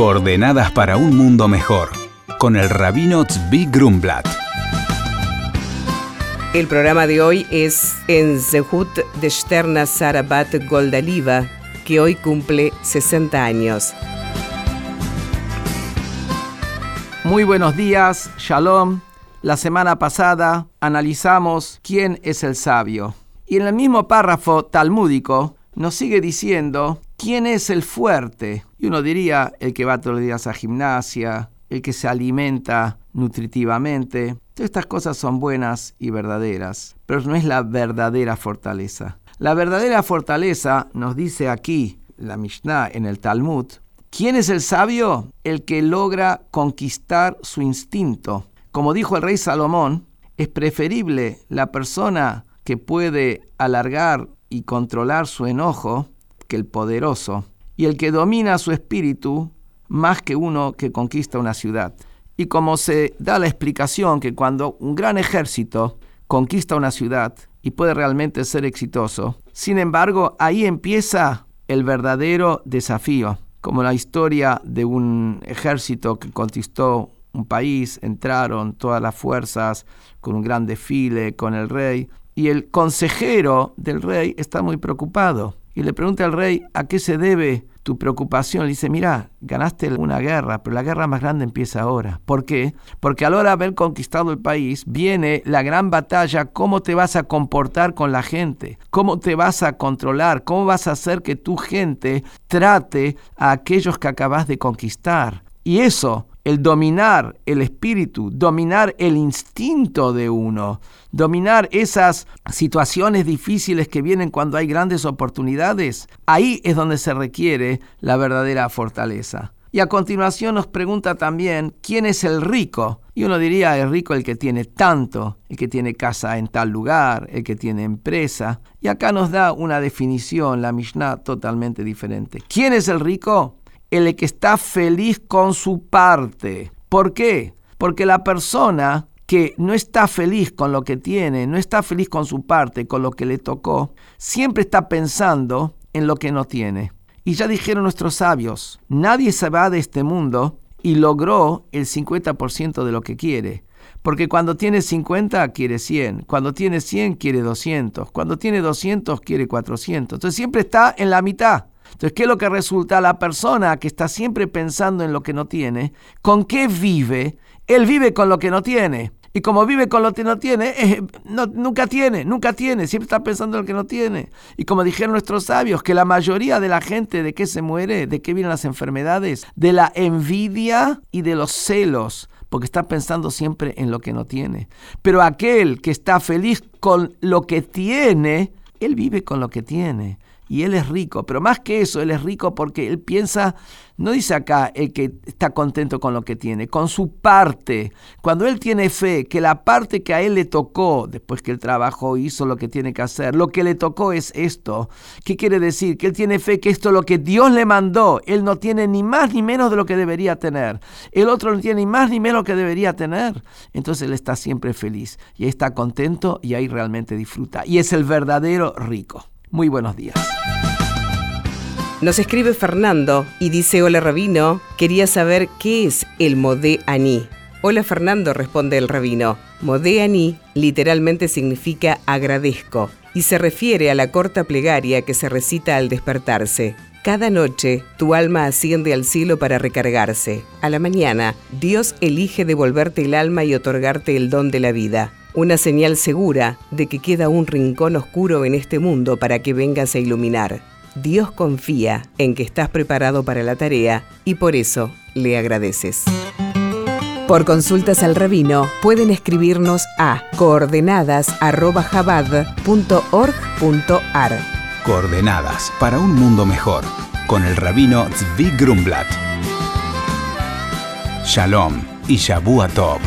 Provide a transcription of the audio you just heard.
Coordenadas para un mundo mejor, con el rabino Tzvi Grumblat. El programa de hoy es en Zehut de Sterna Sarabat Goldaliva, que hoy cumple 60 años. Muy buenos días, Shalom. La semana pasada analizamos quién es el sabio. Y en el mismo párrafo talmúdico nos sigue diciendo quién es el fuerte. Y uno diría el que va todos los días a gimnasia, el que se alimenta nutritivamente. Todas estas cosas son buenas y verdaderas, pero no es la verdadera fortaleza. La verdadera fortaleza nos dice aquí la Mishnah en el Talmud. ¿Quién es el sabio? El que logra conquistar su instinto. Como dijo el rey Salomón, es preferible la persona que puede alargar y controlar su enojo que el poderoso, y el que domina su espíritu más que uno que conquista una ciudad. Y como se da la explicación que cuando un gran ejército conquista una ciudad y puede realmente ser exitoso, sin embargo, ahí empieza el verdadero desafío, como la historia de un ejército que conquistó un país, entraron todas las fuerzas con un gran desfile con el rey, y el consejero del rey está muy preocupado y le pregunta al rey a qué se debe tu preocupación. Le dice, mira, ganaste una guerra, pero la guerra más grande empieza ahora. ¿Por qué? Porque a la hora de haber conquistado el país viene la gran batalla, cómo te vas a comportar con la gente, cómo te vas a controlar, cómo vas a hacer que tu gente trate a aquellos que acabas de conquistar. Y eso el dominar el espíritu, dominar el instinto de uno, dominar esas situaciones difíciles que vienen cuando hay grandes oportunidades, ahí es donde se requiere la verdadera fortaleza. Y a continuación nos pregunta también quién es el rico. Y uno diría, el rico el que tiene tanto, el que tiene casa en tal lugar, el que tiene empresa. Y acá nos da una definición, la Mishnah, totalmente diferente. ¿Quién es el rico? El que está feliz con su parte. ¿Por qué? Porque la persona que no está feliz con lo que tiene, no está feliz con su parte, con lo que le tocó, siempre está pensando en lo que no tiene. Y ya dijeron nuestros sabios, nadie se va de este mundo y logró el 50% de lo que quiere. Porque cuando tiene 50 quiere 100, cuando tiene 100 quiere 200, cuando tiene 200 quiere 400. Entonces siempre está en la mitad. Entonces, ¿qué es lo que resulta? La persona que está siempre pensando en lo que no tiene, ¿con qué vive? Él vive con lo que no tiene. Y como vive con lo que no tiene, eh, nunca tiene, nunca tiene, siempre está pensando en lo que no tiene. Y como dijeron nuestros sabios, que la mayoría de la gente de qué se muere, de qué vienen las enfermedades, de la envidia y de los celos, porque está pensando siempre en lo que no tiene. Pero aquel que está feliz con lo que tiene, él vive con lo que tiene y él es rico, pero más que eso, él es rico porque él piensa, no dice acá el que está contento con lo que tiene, con su parte. Cuando él tiene fe que la parte que a él le tocó, después que él trabajó, hizo lo que tiene que hacer, lo que le tocó es esto. ¿Qué quiere decir? Que él tiene fe que esto es lo que Dios le mandó, él no tiene ni más ni menos de lo que debería tener. El otro no tiene ni más ni menos que debería tener. Entonces él está siempre feliz y está contento y ahí realmente disfruta. Y es el verdadero rico. Muy buenos días. Nos escribe Fernando y dice, hola rabino, quería saber qué es el Modé Aní. Hola Fernando, responde el rabino. Modé Aní literalmente significa agradezco y se refiere a la corta plegaria que se recita al despertarse. Cada noche tu alma asciende al cielo para recargarse. A la mañana, Dios elige devolverte el alma y otorgarte el don de la vida una señal segura de que queda un rincón oscuro en este mundo para que vengas a iluminar. Dios confía en que estás preparado para la tarea y por eso le agradeces. Por consultas al rabino pueden escribirnos a coordenadas@jabad.org.ar. Coordenadas para un mundo mejor con el rabino Zvi Grumblat. Shalom y Shabu Tov.